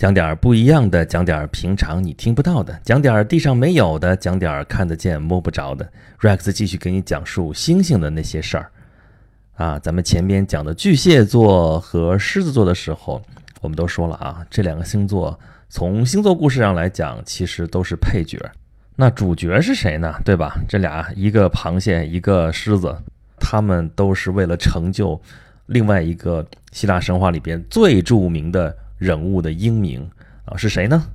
讲点儿不一样的，讲点儿平常你听不到的，讲点儿地上没有的，讲点儿看得见摸不着的。Rex 继续给你讲述星星的那些事儿。啊，咱们前边讲的巨蟹座和狮子座的时候，我们都说了啊，这两个星座从星座故事上来讲，其实都是配角。那主角是谁呢？对吧？这俩一个螃蟹，一个狮子，他们都是为了成就另外一个希腊神话里边最著名的。人物的英名啊是谁呢？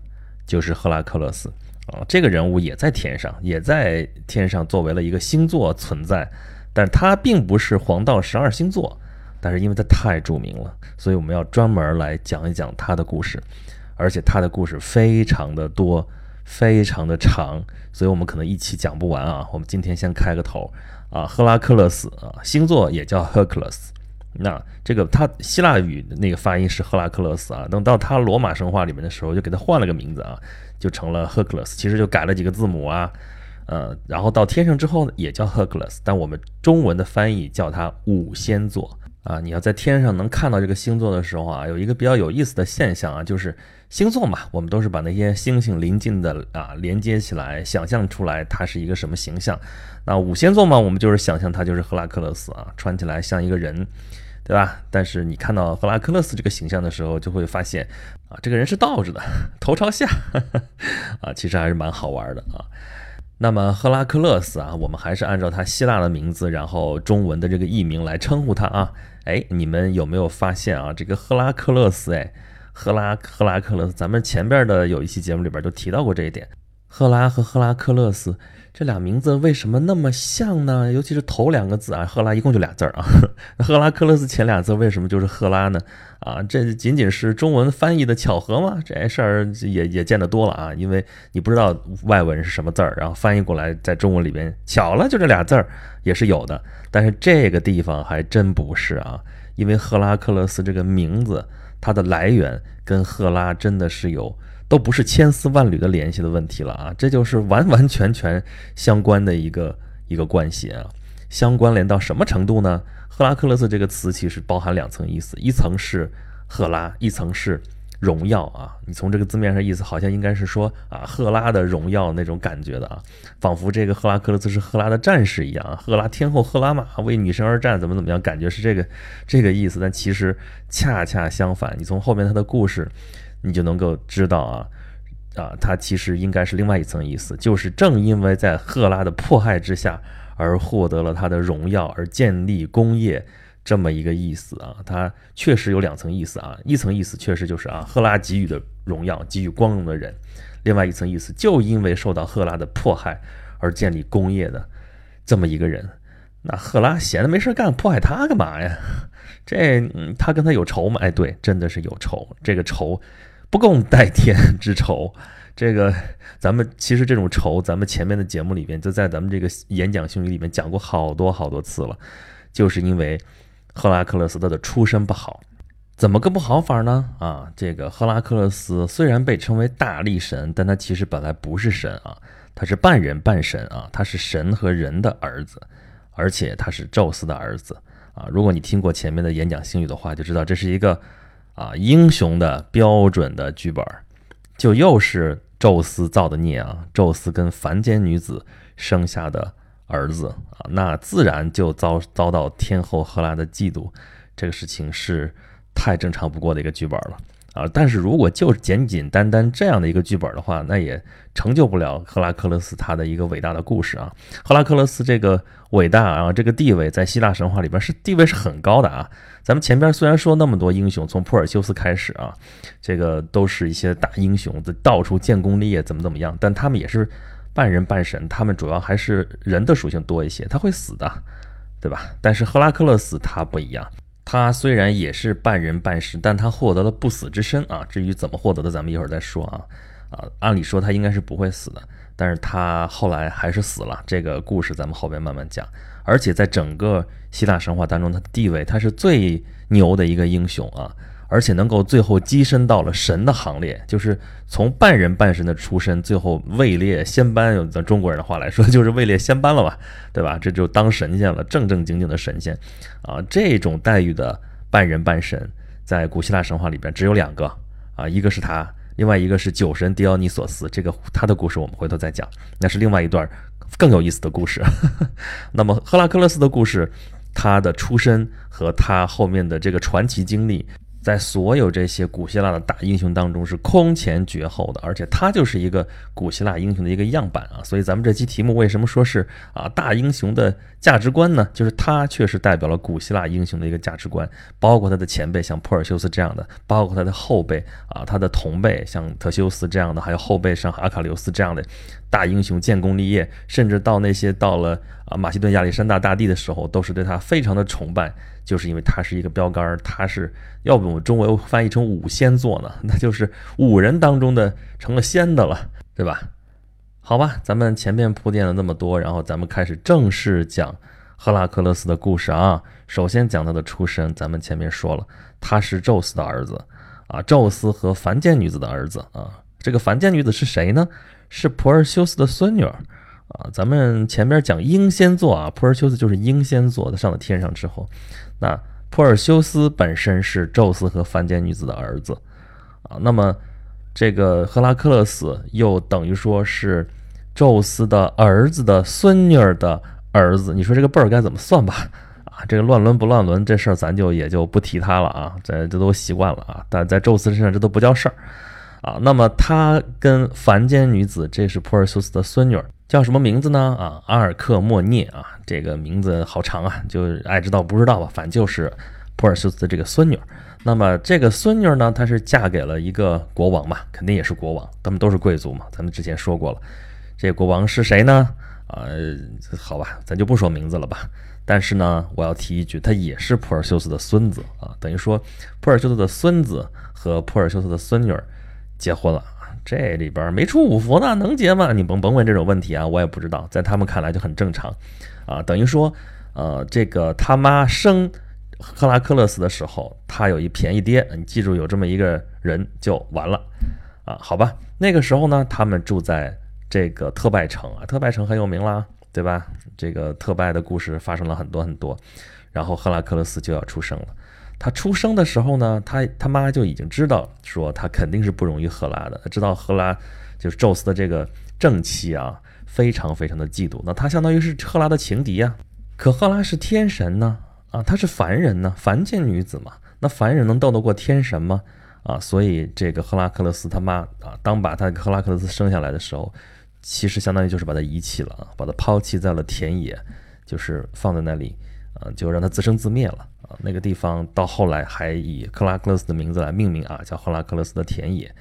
就是赫拉克勒斯啊，这个人物也在天上，也在天上作为了一个星座存在，但他并不是黄道十二星座，但是因为他太著名了，所以我们要专门来讲一讲他的故事，而且他的故事非常的多，非常的长，所以我们可能一期讲不完啊。我们今天先开个头啊，赫拉克勒斯啊，星座也叫 Hercules。那这个他希腊语的那个发音是赫拉克勒斯啊，等到他罗马神话里面的时候，就给他换了个名字啊，就成了赫克勒斯其实就改了几个字母啊，呃，然后到天上之后呢，也叫赫克勒斯但我们中文的翻译叫它五仙座啊。你要在天上能看到这个星座的时候啊，有一个比较有意思的现象啊，就是星座嘛，我们都是把那些星星临近的啊连接起来，想象出来它是一个什么形象。那五仙座嘛，我们就是想象它就是赫拉克勒斯啊，穿起来像一个人。对吧？但是你看到赫拉克勒斯这个形象的时候，就会发现啊，这个人是倒着的，头朝下 啊，其实还是蛮好玩的啊。那么赫拉克勒斯啊，我们还是按照他希腊的名字，然后中文的这个译名来称呼他啊。哎，你们有没有发现啊？这个赫拉克勒斯，哎，赫拉赫拉克勒斯，咱们前边的有一期节目里边都提到过这一点，赫拉和赫拉克勒斯。这俩名字为什么那么像呢？尤其是头两个字啊，赫拉一共就俩字儿啊。赫拉克勒斯前俩字为什么就是赫拉呢？啊，这仅仅是中文翻译的巧合吗？这事儿也也见得多了啊。因为你不知道外文是什么字儿，然后翻译过来在中文里边巧了就这俩字儿也是有的。但是这个地方还真不是啊，因为赫拉克勒斯这个名字它的来源跟赫拉真的是有。都不是千丝万缕的联系的问题了啊，这就是完完全全相关的一个一个关系啊，相关联到什么程度呢？赫拉克勒斯这个词其实包含两层意思，一层是赫拉，一层是荣耀啊。你从这个字面上意思，好像应该是说啊，赫拉的荣耀那种感觉的啊，仿佛这个赫拉克勒斯是赫拉的战士一样啊，赫拉天后赫拉玛为女神而战，怎么怎么样，感觉是这个这个意思。但其实恰恰相反，你从后面他的故事。你就能够知道啊，啊，它其实应该是另外一层意思，就是正因为在赫拉的迫害之下而获得了他的荣耀，而建立功业这么一个意思啊。它确实有两层意思啊，一层意思确实就是啊，赫拉给予的荣耀，给予光荣的人；另外一层意思，就因为受到赫拉的迫害而建立功业的这么一个人。那赫拉闲的没事干，迫害他干嘛呀？这嗯他跟他有仇吗？哎，对，真的是有仇。这个仇。不共戴天 之仇，这个咱们其实这种仇，咱们前面的节目里边就在咱们这个演讲训语里面讲过好多好多次了，就是因为赫拉克勒斯他的出身不好，怎么个不好法呢？啊，这个赫拉克勒斯虽然被称为大力神，但他其实本来不是神啊，他是半人半神啊，他是神和人的儿子，而且他是宙斯的儿子啊。如果你听过前面的演讲星语的话，就知道这是一个。啊，英雄的标准的剧本，就又是宙斯造的孽啊！宙斯跟凡间女子生下的儿子啊，那自然就遭遭到天后赫拉的嫉妒，这个事情是太正常不过的一个剧本了。啊，但是如果就简简单单这样的一个剧本的话，那也成就不了赫拉克勒斯他的一个伟大的故事啊。赫拉克勒斯这个伟大啊，这个地位在希腊神话里边是地位是很高的啊。咱们前边虽然说那么多英雄，从普尔修斯开始啊，这个都是一些大英雄，在到处建功立业，怎么怎么样，但他们也是半人半神，他们主要还是人的属性多一些，他会死的，对吧？但是赫拉克勒斯他不一样。他虽然也是半人半神，但他获得了不死之身啊。至于怎么获得的，咱们一会儿再说啊。啊，按理说他应该是不会死的，但是他后来还是死了。这个故事咱们后边慢慢讲。而且在整个希腊神话当中，他的地位他是最牛的一个英雄啊。而且能够最后跻身到了神的行列，就是从半人半神的出身，最后位列仙班。用咱中国人的话来说，就是位列仙班了吧，对吧？这就当神仙了，正正经经的神仙啊！这种待遇的半人半神，在古希腊神话里边只有两个啊，一个是他，另外一个是酒神狄奥尼索斯。这个他的故事我们回头再讲，那是另外一段更有意思的故事。那么赫拉克勒斯的故事，他的出身和他后面的这个传奇经历。在所有这些古希腊的大英雄当中是空前绝后的，而且他就是一个古希腊英雄的一个样板啊！所以咱们这期题目为什么说是啊大英雄的价值观呢？就是他确实代表了古希腊英雄的一个价值观，包括他的前辈像珀尔修斯这样的，包括他的后辈啊，他的同辈像特修斯这样的，还有后辈像阿卡琉斯这样的大英雄建功立业，甚至到那些到了啊马其顿亚历山大大帝的时候，都是对他非常的崇拜。就是因为他是一个标杆儿，他是要不我们中文翻译成五仙座呢，那就是五人当中的成了仙的了，对吧？好吧，咱们前面铺垫了那么多，然后咱们开始正式讲赫拉克勒斯的故事啊。首先讲他的出身，咱们前面说了，他是宙斯的儿子啊，宙斯和凡间女子的儿子啊。这个凡间女子是谁呢？是普尔修斯的孙女儿。啊，咱们前边讲英仙座啊，普尔修斯就是英仙座，他上了天上之后，那普尔修斯本身是宙斯和凡间女子的儿子啊，那么这个赫拉克勒斯又等于说是宙斯的儿子的孙女儿的儿子，你说这个辈儿该怎么算吧？啊，这个乱伦不乱伦这事儿咱就也就不提他了啊，这这都习惯了啊，但在宙斯身上这都不叫事儿啊。那么他跟凡间女子，这是普尔修斯的孙女儿。叫什么名字呢？啊，阿尔克莫涅啊，这个名字好长啊，就爱知道不知道吧，反正就是普尔修斯的这个孙女。那么这个孙女呢，她是嫁给了一个国王嘛，肯定也是国王，他们都是贵族嘛。咱们之前说过了，这国王是谁呢？啊，好吧，咱就不说名字了吧。但是呢，我要提一句，他也是普尔修斯的孙子啊，等于说普尔修斯的孙子和普尔修斯的孙女结婚了。这里边没出五福呢，能结吗？你甭甭问这种问题啊，我也不知道，在他们看来就很正常，啊，等于说，呃，这个他妈生赫拉克勒斯的时候，他有一便宜爹，你记住有这么一个人就完了，啊，好吧，那个时候呢，他们住在这个特拜城啊，特拜城很有名啦，对吧？这个特拜的故事发生了很多很多，然后赫拉克勒斯就要出生了。他出生的时候呢，他他妈就已经知道说他肯定是不容易赫拉的，他知道赫拉就是宙斯的这个正妻啊，非常非常的嫉妒。那他相当于是赫拉的情敌呀。可赫拉是天神呢，啊，他是凡人呢，凡间女子嘛。那凡人能斗得过天神吗？啊，所以这个赫拉克勒斯他妈啊，当把他赫拉克勒斯生下来的时候，其实相当于就是把他遗弃了，把他抛弃在了田野，就是放在那里啊，就让他自生自灭了。那个地方到后来还以克拉克勒斯的名字来命名啊，叫赫拉克勒斯的田野。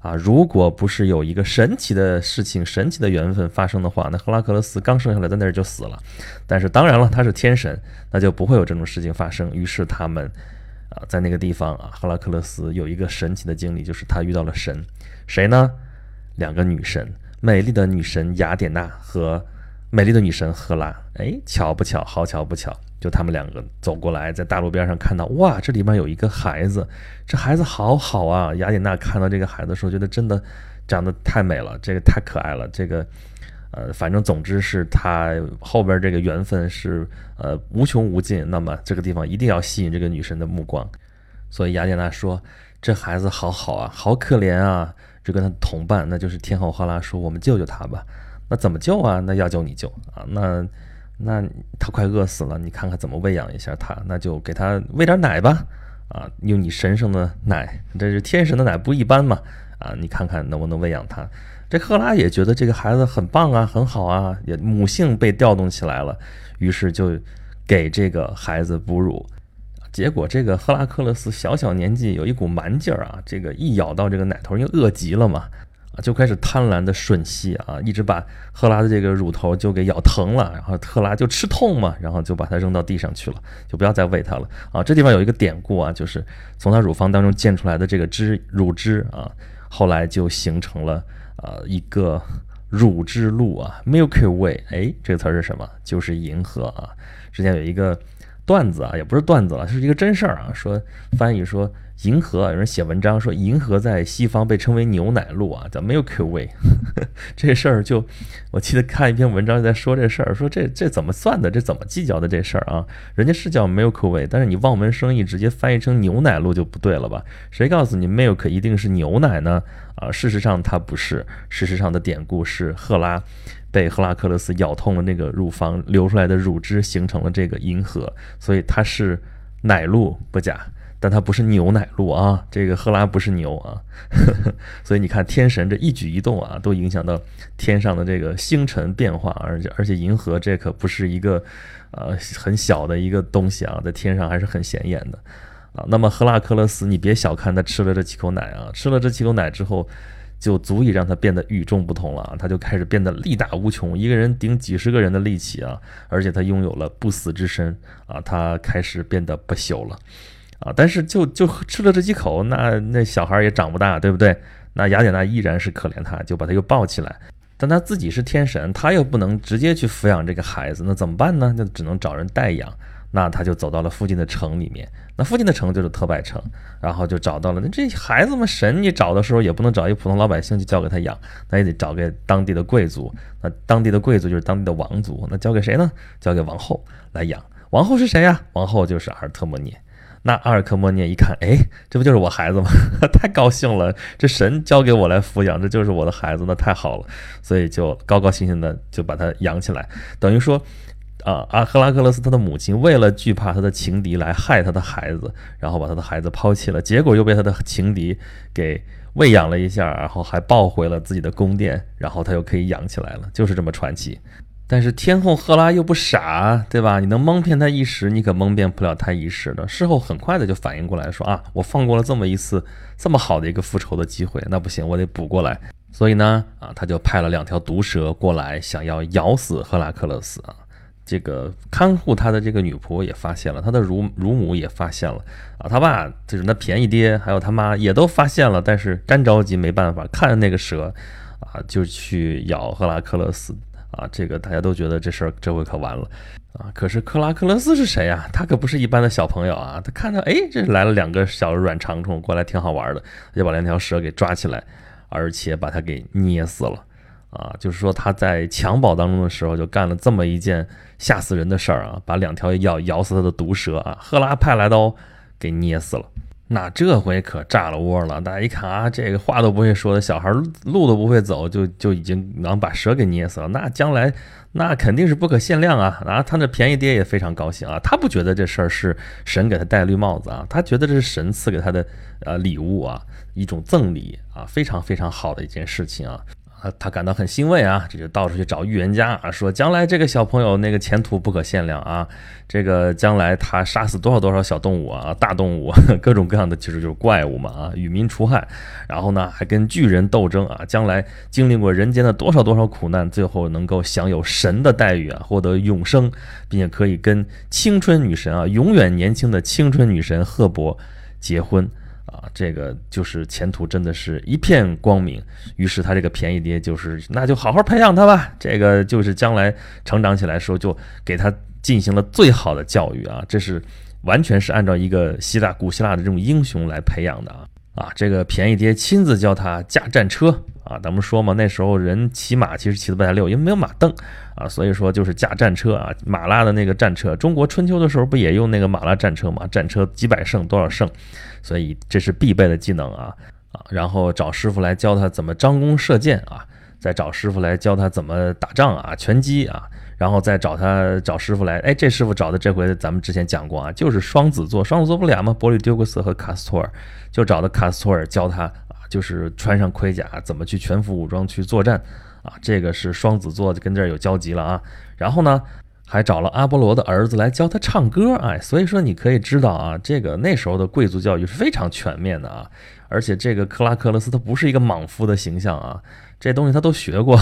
啊，如果不是有一个神奇的事情、神奇的缘分发生的话，那赫拉克勒斯刚生下来在那儿就死了。但是当然了，他是天神，那就不会有这种事情发生。于是他们啊，在那个地方啊，赫拉克勒斯有一个神奇的经历，就是他遇到了神，谁呢？两个女神，美丽的女神雅典娜和美丽的女神赫拉。哎，巧不巧？好巧不巧？就他们两个走过来，在大路边上看到，哇，这里面有一个孩子，这孩子好好啊！雅典娜看到这个孩子的时候，觉得真的长得太美了，这个太可爱了，这个，呃，反正总之是他后边这个缘分是呃无穷无尽。那么这个地方一定要吸引这个女神的目光，所以雅典娜说，这孩子好好啊，好可怜啊！就跟他同伴，那就是天后赫拉说，我们救救他吧。那怎么救啊？那要救你救啊？那。那他快饿死了，你看看怎么喂养一下他？那就给他喂点奶吧，啊，用你神圣的奶，这是天神的奶，不一般嘛，啊，你看看能不能喂养他？这赫拉也觉得这个孩子很棒啊，很好啊，也母性被调动起来了，于是就给这个孩子哺乳，结果这个赫拉克勒斯小小年纪有一股蛮劲儿啊，这个一咬到这个奶头，因为饿极了嘛。啊，就开始贪婪的吮吸啊，一直把赫拉的这个乳头就给咬疼了，然后赫拉就吃痛嘛，然后就把它扔到地上去了，就不要再喂它了啊。这地方有一个典故啊，就是从它乳房当中溅出来的这个汁乳汁啊，后来就形成了啊一个乳之路啊，Milky Way。哎，这个词是什么？就是银河啊。之前有一个段子啊，也不是段子了，是一个真事儿啊，说翻译说银河有人写文章说，银河在西方被称为牛奶路啊，叫 Milky Way。这事儿就，我记得看一篇文章在说这事儿，说这这怎么算的，这怎么计较的这事儿啊？人家是叫 Milky Way，但是你望文生义，直接翻译成牛奶路就不对了吧？谁告诉你 Milk 一定是牛奶呢？啊，事实上它不是，事实上的典故是赫拉被赫拉克勒斯咬痛了那个乳房，流出来的乳汁形成了这个银河，所以它是奶露不假。但它不是牛奶露啊，这个赫拉不是牛啊，所以你看天神这一举一动啊，都影响到天上的这个星辰变化，而且而且银河这可不是一个呃很小的一个东西啊，在天上还是很显眼的啊。那么赫拉克勒斯，你别小看他吃了这几口奶啊，吃了这几口奶之后，就足以让他变得与众不同了啊，他就开始变得力大无穷，一个人顶几十个人的力气啊，而且他拥有了不死之身啊，他开始变得不朽了。啊！但是就就吃了这几口，那那小孩也长不大，对不对？那雅典娜依然是可怜他，就把他又抱起来。但他自己是天神，他又不能直接去抚养这个孩子，那怎么办呢？就只能找人代养。那他就走到了附近的城里面，那附近的城就是特拜城，然后就找到了。那这孩子嘛，神你找的时候也不能找一普通老百姓去交给他养，那也得找给当地的贵族。那当地的贵族就是当地的王族，那交给谁呢？交给王后来养。王后是谁呀？王后就是阿尔特莫涅。那阿尔克莫涅一看，哎，这不就是我孩子吗？太高兴了，这神交给我来抚养，这就是我的孩子，那太好了，所以就高高兴兴的就把他养起来。等于说，啊，阿赫拉克勒斯他的母亲为了惧怕他的情敌来害他的孩子，然后把他的孩子抛弃了，结果又被他的情敌给喂养了一下，然后还抱回了自己的宫殿，然后他又可以养起来了，就是这么传奇。但是天后赫拉又不傻，对吧？你能蒙骗他一时，你可蒙骗不了他一时的。事后很快的就反应过来，说啊，我放过了这么一次这么好的一个复仇的机会，那不行，我得补过来。所以呢，啊，他就派了两条毒蛇过来，想要咬死赫拉克勒斯啊。这个看护他的这个女仆也发现了，他的乳乳母也发现了，啊，他爸就是那便宜爹，还有他妈也都发现了，但是干着急没办法，看着那个蛇，啊，就去咬赫拉克勒斯。啊，这个大家都觉得这事儿这回可完了啊！可是克拉克勒斯是谁呀？他可不是一般的小朋友啊！他看到哎，这来了两个小软长虫过来，挺好玩的，就把两条蛇给抓起来，而且把它给捏死了啊！就是说他在襁褓当中的时候就干了这么一件吓死人的事儿啊，把两条要咬死他的毒蛇啊，赫拉派来刀给捏死了。那这回可炸了窝了！大家一看啊，这个话都不会说的小孩，路都不会走，就就已经能把蛇给捏死了。那将来那肯定是不可限量啊！啊，他那便宜爹也非常高兴啊，他不觉得这事儿是神给他戴绿帽子啊，他觉得这是神赐给他的呃礼物啊，一种赠礼啊，非常非常好的一件事情啊。啊，他感到很欣慰啊，这就到处去找预言家啊，说将来这个小朋友那个前途不可限量啊，这个将来他杀死多少多少小动物啊，大动物，各种各样的其实就是怪物嘛啊，与民除害，然后呢还跟巨人斗争啊，将来经历过人间的多少多少苦难，最后能够享有神的待遇啊，获得永生，并且可以跟青春女神啊，永远年轻的青春女神赫伯结婚。这个就是前途真的是一片光明。于是他这个便宜爹就是，那就好好培养他吧。这个就是将来成长起来时候，就给他进行了最好的教育啊。这是完全是按照一个希腊古希腊的这种英雄来培养的啊。啊，这个便宜爹亲自教他驾战车啊。咱们说嘛，那时候人骑马其实骑的不太溜，因为没有马蹬啊，所以说就是驾战车啊，马拉的那个战车。中国春秋的时候不也用那个马拉战车嘛？战车几百胜多少胜？所以这是必备的技能啊啊！然后找师傅来教他怎么张弓射箭啊，再找师傅来教他怎么打仗啊，拳击啊，然后再找他找师傅来，哎，这师傅找的这回咱们之前讲过啊，就是双子座，双子座不俩吗？伯利丢克斯和卡斯托尔。就找的卡斯托尔教他，就是穿上盔甲怎么去全副武装去作战啊，这个是双子座跟这儿有交集了啊。然后呢，还找了阿波罗的儿子来教他唱歌，哎，所以说你可以知道啊，这个那时候的贵族教育是非常全面的啊。而且这个克拉克勒斯他不是一个莽夫的形象啊，这东西他都学过，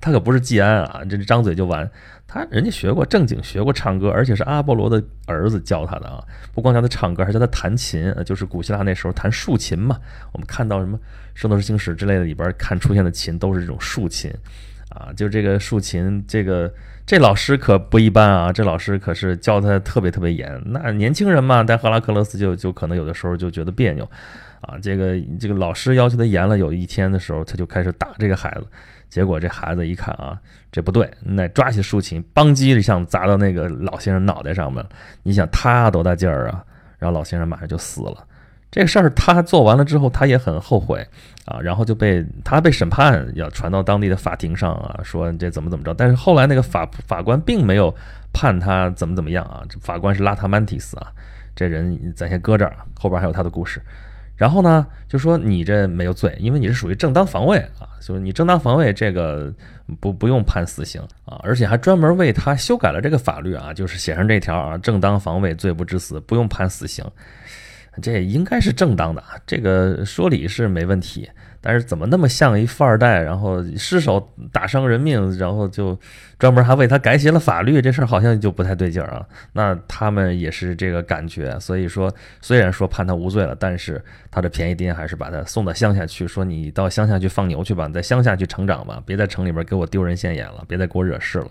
他可不是季安啊，这张嘴就完。他人家学过正经学过唱歌，而且是阿波罗的儿子教他的啊！不光教他唱歌，还教他弹琴，就是古希腊那时候弹竖琴嘛。我们看到什么《圣斗士星矢》之类的里边看出现的琴都是这种竖琴啊，就这个竖琴，这个这老师可不一般啊，这老师可是教他特别特别严。那年轻人嘛，但赫拉克勒斯就就可能有的时候就觉得别扭，啊，这个这个老师要求他严了，有一天的时候他就开始打这个孩子，结果这孩子一看啊，这不对，那抓起竖琴，邦叽一下砸到那个老先生脑袋上面。你想他多大劲儿啊？然后老先生马上就死了。这个事儿他做完了之后，他也很后悔啊，然后就被他被审判，要传到当地的法庭上啊，说这怎么怎么着。但是后来那个法法官并没有判他怎么怎么样啊，法官是拉塔曼提斯啊，这人咱先搁这儿，后边还有他的故事。然后呢，就说你这没有罪，因为你是属于正当防卫啊，就是你正当防卫这个不不用判死刑啊，而且还专门为他修改了这个法律啊，就是写上这条啊，正当防卫罪不致死，不用判死刑。这应该是正当的啊，这个说理是没问题，但是怎么那么像一富二代，然后失手打伤人命，然后就专门还为他改写了法律，这事儿好像就不太对劲儿啊。那他们也是这个感觉，所以说虽然说判他无罪了，但是他的便宜爹还是把他送到乡下去，说你到乡下去放牛去吧，在乡下去成长吧，别在城里边给我丢人现眼了，别再给我惹事了。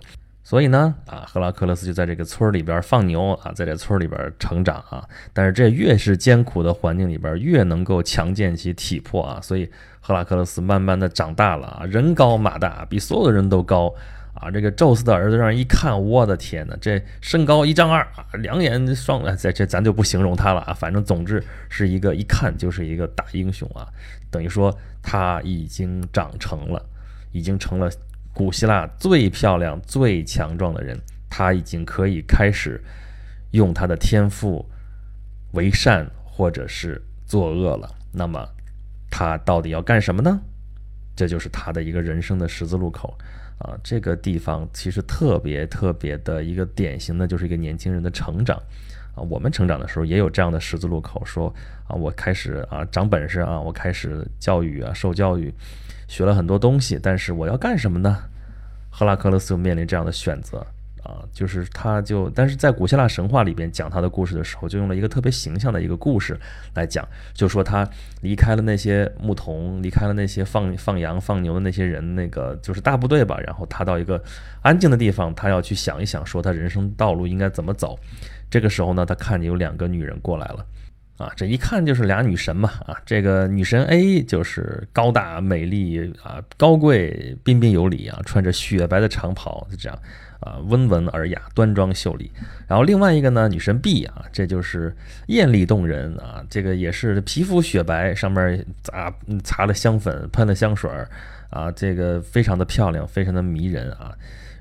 所以呢，啊，赫拉克勒斯就在这个村里边放牛啊，在这村里边成长啊。但是这越是艰苦的环境里边，越能够强健其体魄啊。所以赫拉克勒斯慢慢的长大了啊，人高马大，比所有的人都高啊。这个宙斯的儿子让人一看，我的天哪，这身高一丈二啊，两眼双，这这咱就不形容他了啊。反正总之是一个一看就是一个大英雄啊。等于说他已经长成了，已经成了。古希腊最漂亮、最强壮的人，他已经可以开始用他的天赋为善或者是作恶了。那么，他到底要干什么呢？这就是他的一个人生的十字路口啊！这个地方其实特别特别的一个典型的就是一个年轻人的成长啊。我们成长的时候也有这样的十字路口，说啊，我开始啊长本事啊，我开始教育啊，受教育。学了很多东西，但是我要干什么呢？赫拉克勒斯就面临这样的选择啊，就是他就，但是在古希腊神话里边讲他的故事的时候，就用了一个特别形象的一个故事来讲，就说他离开了那些牧童，离开了那些放放羊放牛的那些人，那个就是大部队吧，然后他到一个安静的地方，他要去想一想，说他人生道路应该怎么走。这个时候呢，他看见有两个女人过来了。啊，这一看就是俩女神嘛！啊，这个女神 A 就是高大美丽啊，高贵彬彬有礼啊，穿着雪白的长袍，就这样啊，温文尔雅，端庄秀丽。然后另外一个呢，女神 B 啊，这就是艳丽动人啊，这个也是皮肤雪白，上面啊擦了香粉，喷了香水啊，这个非常的漂亮，非常的迷人啊。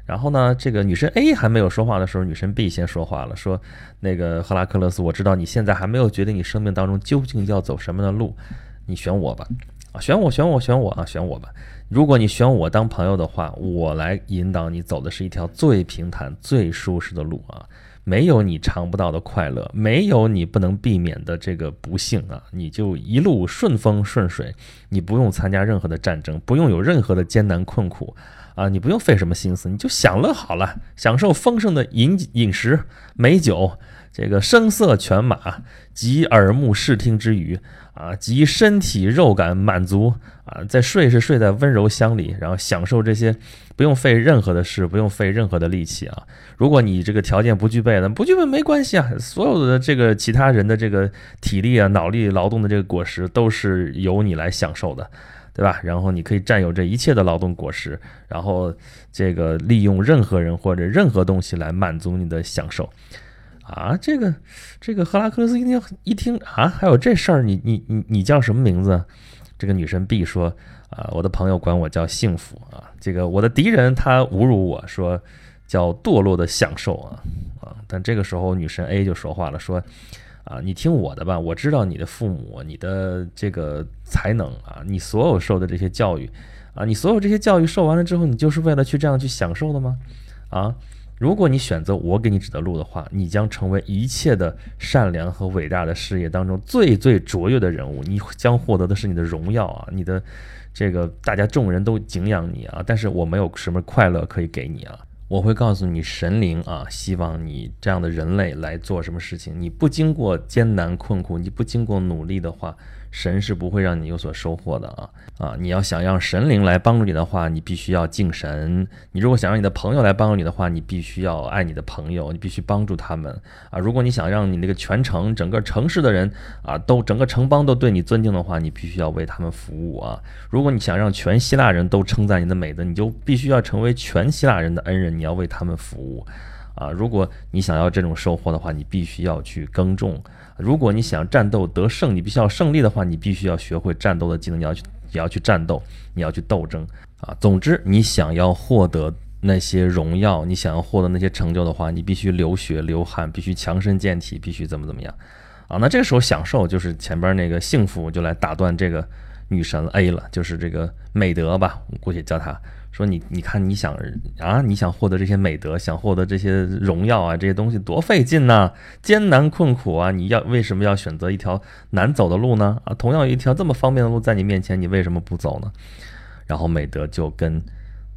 然后呢，这个女神 A 还没有说话的时候，女神 B 先说话了，说：“那个赫拉克勒斯，我知道你现在还没有决定你生命当中究竟要走什么样的路，你选我吧，啊，选我，选我，选我啊，选我吧。如果你选我当朋友的话，我来引导你走的是一条最平坦、最舒适的路啊，没有你尝不到的快乐，没有你不能避免的这个不幸啊，你就一路顺风顺水，你不用参加任何的战争，不用有任何的艰难困苦。”啊，你不用费什么心思，你就享乐好了，享受丰盛的饮饮食、美酒，这个声色犬马及耳目视听之余，啊，及身体肉感满足，啊，在睡是睡在温柔乡里，然后享受这些，不用费任何的事，不用费任何的力气啊。如果你这个条件不具备的，不具备没关系啊，所有的这个其他人的这个体力啊、脑力劳动的这个果实，都是由你来享受的。对吧？然后你可以占有这一切的劳动果实，然后这个利用任何人或者任何东西来满足你的享受，啊，这个这个赫拉克勒斯一听一听啊，还有这事儿，你你你你叫什么名字？这个女神 B 说啊，我的朋友管我叫幸福啊，这个我的敌人他侮辱我说叫堕落的享受啊啊，但这个时候女神 A 就说话了，说。啊，你听我的吧，我知道你的父母，你的这个才能啊，你所有受的这些教育，啊，你所有这些教育受完了之后，你就是为了去这样去享受的吗？啊，如果你选择我给你指的路的话，你将成为一切的善良和伟大的事业当中最最卓越的人物，你将获得的是你的荣耀啊，你的这个大家众人都敬仰你啊，但是我没有什么快乐可以给你啊。我会告诉你，神灵啊，希望你这样的人类来做什么事情。你不经过艰难困苦，你不经过努力的话，神是不会让你有所收获的啊啊！你要想让神灵来帮助你的话，你必须要敬神；你如果想让你的朋友来帮助你的话，你必须要爱你的朋友，你必须帮助他们啊！如果你想让你那个全城整个城市的人啊，都整个城邦都对你尊敬的话，你必须要为他们服务啊！如果你想让全希腊人都称赞你的美德，你就必须要成为全希腊人的恩人，你要为他们服务啊！如果你想要这种收获的话，你必须要去耕种。如果你想战斗得胜，你必须要胜利的话，你必须要学会战斗的技能，你要去你要去战斗，你要去斗争啊。总之，你想要获得那些荣耀，你想要获得那些成就的话，你必须流血流汗，必须强身健体，必须怎么怎么样啊。那这个时候享受就是前边那个幸福就来打断这个女神 A 了，就是这个美德吧，我估计叫她。说你，你看你想啊，你想获得这些美德，想获得这些荣耀啊，这些东西多费劲呐，艰难困苦啊！你要为什么要选择一条难走的路呢？啊，同样有一条这么方便的路在你面前，你为什么不走呢？然后美德就跟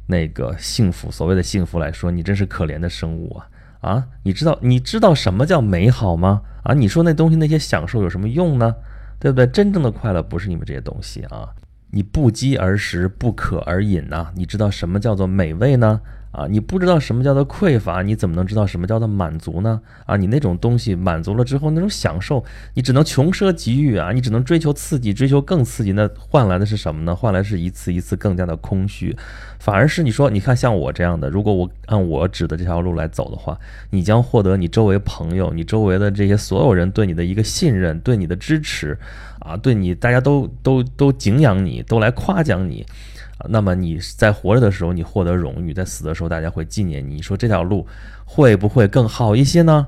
那个幸福，所谓的幸福来说，你真是可怜的生物啊！啊，你知道你知道什么叫美好吗？啊，你说那东西那些享受有什么用呢？对不对？真正的快乐不是你们这些东西啊！你不饥而食，不渴而饮呐？你知道什么叫做美味呢？啊，你不知道什么叫做匮乏，你怎么能知道什么叫做满足呢？啊，你那种东西满足了之后，那种享受，你只能穷奢极欲啊，你只能追求刺激，追求更刺激，那换来的是什么呢？换来是一次一次更加的空虚，反而是你说，你看像我这样的，如果我按我指的这条路来走的话，你将获得你周围朋友、你周围的这些所有人对你的一个信任，对你的支持，啊，对你大家都都都敬仰你，都来夸奖你。那么你在活着的时候，你获得荣誉；在死的时候，大家会纪念你。你说这条路会不会更好一些呢？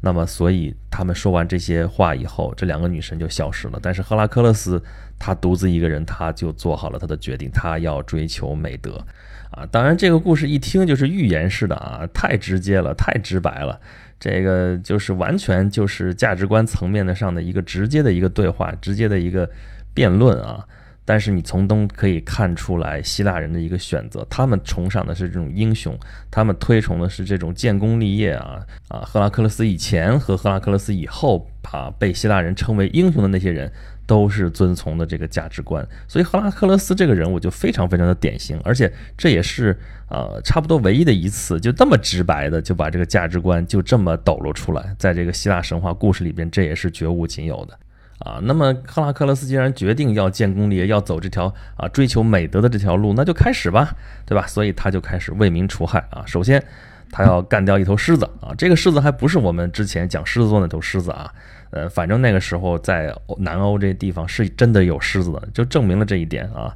那么，所以他们说完这些话以后，这两个女神就消失了。但是赫拉克勒斯他独自一个人，他就做好了他的决定，他要追求美德。啊，当然这个故事一听就是预言式的啊，太直接了，太直白了。这个就是完全就是价值观层面的上的一个直接的一个对话，直接的一个辩论啊。但是你从中可以看出来希腊人的一个选择，他们崇尚的是这种英雄，他们推崇的是这种建功立业啊啊！赫拉克勒斯以前和赫拉克勒斯以后，啊，被希腊人称为英雄的那些人，都是遵从的这个价值观。所以赫拉克勒斯这个人物就非常非常的典型，而且这也是呃差不多唯一的一次，就这么直白的就把这个价值观就这么抖露出来，在这个希腊神话故事里边，这也是绝无仅有的。啊，那么赫拉克勒斯既然决定要建功立业，要走这条啊追求美德的这条路，那就开始吧，对吧？所以他就开始为民除害啊。首先，他要干掉一头狮子啊，这个狮子还不是我们之前讲狮子座那头狮子啊，呃，反正那个时候在南欧这地方是真的有狮子的，就证明了这一点啊。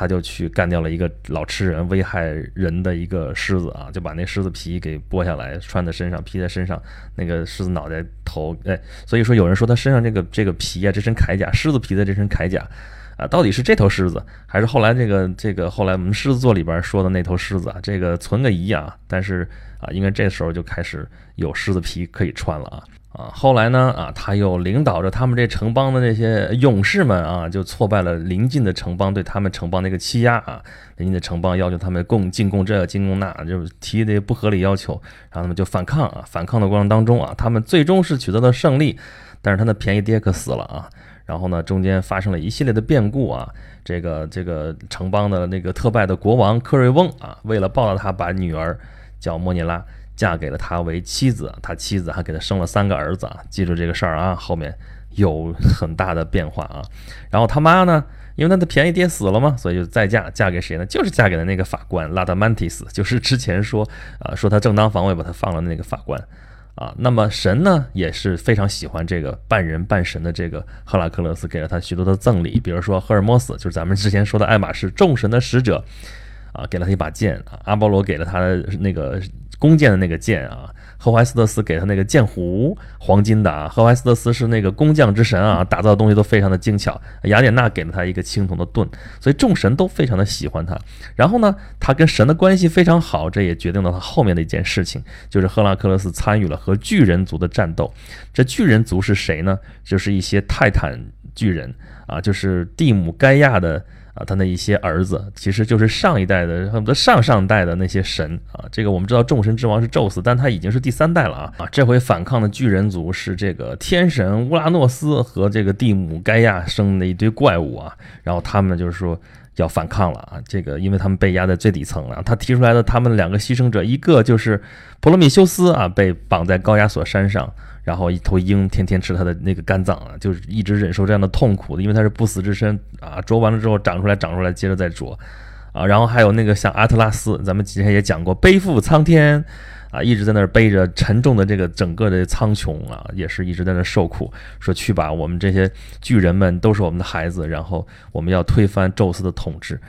他就去干掉了一个老吃人、危害人的一个狮子啊，就把那狮子皮给剥下来，穿在身上，披在身上。那个狮子脑袋头，哎，所以说有人说他身上这个这个皮啊，这身铠甲，狮子皮的这身铠甲啊，到底是这头狮子，还是后来这个这个后来我们狮子座里边说的那头狮子啊？这个存个疑啊，但是啊，应该这时候就开始有狮子皮可以穿了啊。啊，后来呢？啊，他又领导着他们这城邦的这些勇士们啊，就挫败了邻近的城邦对他们城邦的一个欺压啊。邻近的城邦要求他们供进贡这进贡那，就提的不合理要求，然后他们就反抗啊。反抗的过程当中啊，他们最终是取得了胜利，但是他的便宜爹可死了啊。然后呢，中间发生了一系列的变故啊。这个这个城邦的那个特拜的国王科瑞翁啊，为了报答他，把女儿叫莫涅拉。嫁给了他为妻子，他妻子还给他生了三个儿子啊！记住这个事儿啊，后面有很大的变化啊。然后他妈呢，因为他的便宜爹死了嘛，所以就再嫁，嫁给谁呢？就是嫁给了那个法官拉达曼提斯，就是之前说啊，说他正当防卫把他放了那个法官啊。那么神呢，也是非常喜欢这个半人半神的这个赫拉克勒斯，给了他许多的赠礼，比如说赫尔墨斯，就是咱们之前说的爱马仕，众神的使者啊，给了他一把剑啊。阿波罗给了他的那个。弓箭的那个箭啊，赫淮斯特斯给他那个箭壶，黄金的啊。赫淮斯特斯是那个工匠之神啊，打造的东西都非常的精巧。雅典娜给了他一个青铜的盾，所以众神都非常的喜欢他。然后呢，他跟神的关系非常好，这也决定了他后面的一件事情，就是赫拉克勒斯参与了和巨人族的战斗。这巨人族是谁呢？就是一些泰坦巨人啊，就是蒂姆盖亚的啊，他那一些儿子其实就是上一代的，恨不得上上代的那些神啊。这个我们知道众神之王是宙斯，但他已经是第三代了啊啊！这回反抗的巨人族是这个天神乌拉诺斯和这个蒂姆盖亚生的一堆怪物啊，然后他们就是说要反抗了啊。这个因为他们被压在最底层了，他提出来的他们两个牺牲者，一个就是普罗米修斯啊，被绑在高加索山上。然后一头鹰天天吃他的那个肝脏啊，就是一直忍受这样的痛苦，因为他是不死之身啊，啄完了之后长出来，长出来接着再啄，啊，然后还有那个像阿特拉斯，咱们之前也讲过，背负苍天啊，一直在那儿背着沉重的这个整个的苍穹啊，也是一直在那受苦，说去吧，我们这些巨人们都是我们的孩子，然后我们要推翻宙斯的统治。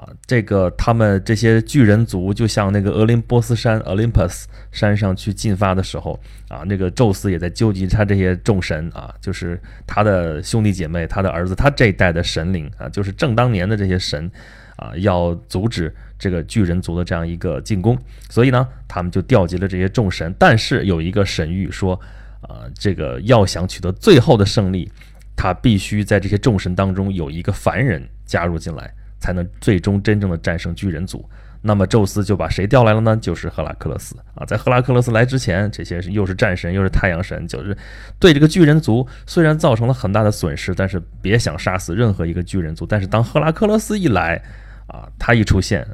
啊，这个他们这些巨人族就像那个俄林波斯山 （Olympus） 山上去进发的时候啊，那个宙斯也在纠集他这些众神啊，就是他的兄弟姐妹、他的儿子、他这一代的神灵啊，就是正当年的这些神啊，要阻止这个巨人族的这样一个进攻。所以呢，他们就调集了这些众神。但是有一个神谕说，啊，这个要想取得最后的胜利，他必须在这些众神当中有一个凡人加入进来。才能最终真正的战胜巨人族。那么宙斯就把谁调来了呢？就是赫拉克勒斯啊！在赫拉克勒斯来之前，这些又是战神又是太阳神，就是对这个巨人族虽然造成了很大的损失，但是别想杀死任何一个巨人族。但是当赫拉克勒斯一来啊，他一出现，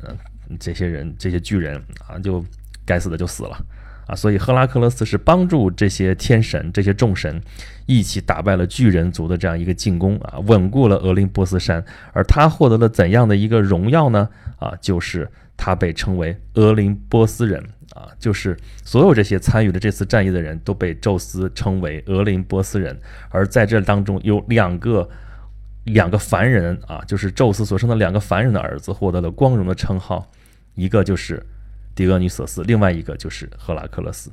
这些人这些巨人啊，就该死的就死了。啊，所以赫拉克勒斯是帮助这些天神、这些众神一起打败了巨人族的这样一个进攻啊，稳固了俄林波斯山。而他获得了怎样的一个荣耀呢？啊，就是他被称为俄林波斯人啊，就是所有这些参与的这次战役的人都被宙斯称为俄林波斯人。而在这当中有两个两个凡人啊，就是宙斯所生的两个凡人的儿子获得了光荣的称号，一个就是。狄俄尼索斯，另外一个就是赫拉克勒斯。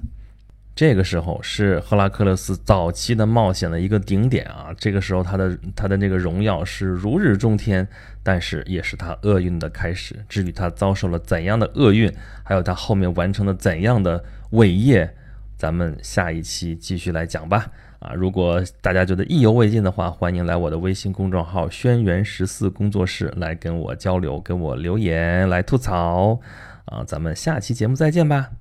这个时候是赫拉克勒斯早期的冒险的一个顶点啊！这个时候他的他的那个荣耀是如日中天，但是也是他厄运的开始。至于他遭受了怎样的厄运，还有他后面完成了怎样的伟业，咱们下一期继续来讲吧。啊，如果大家觉得意犹未尽的话，欢迎来我的微信公众号“轩辕十四工作室”来跟我交流，跟我留言，来吐槽。啊，咱们下期节目再见吧。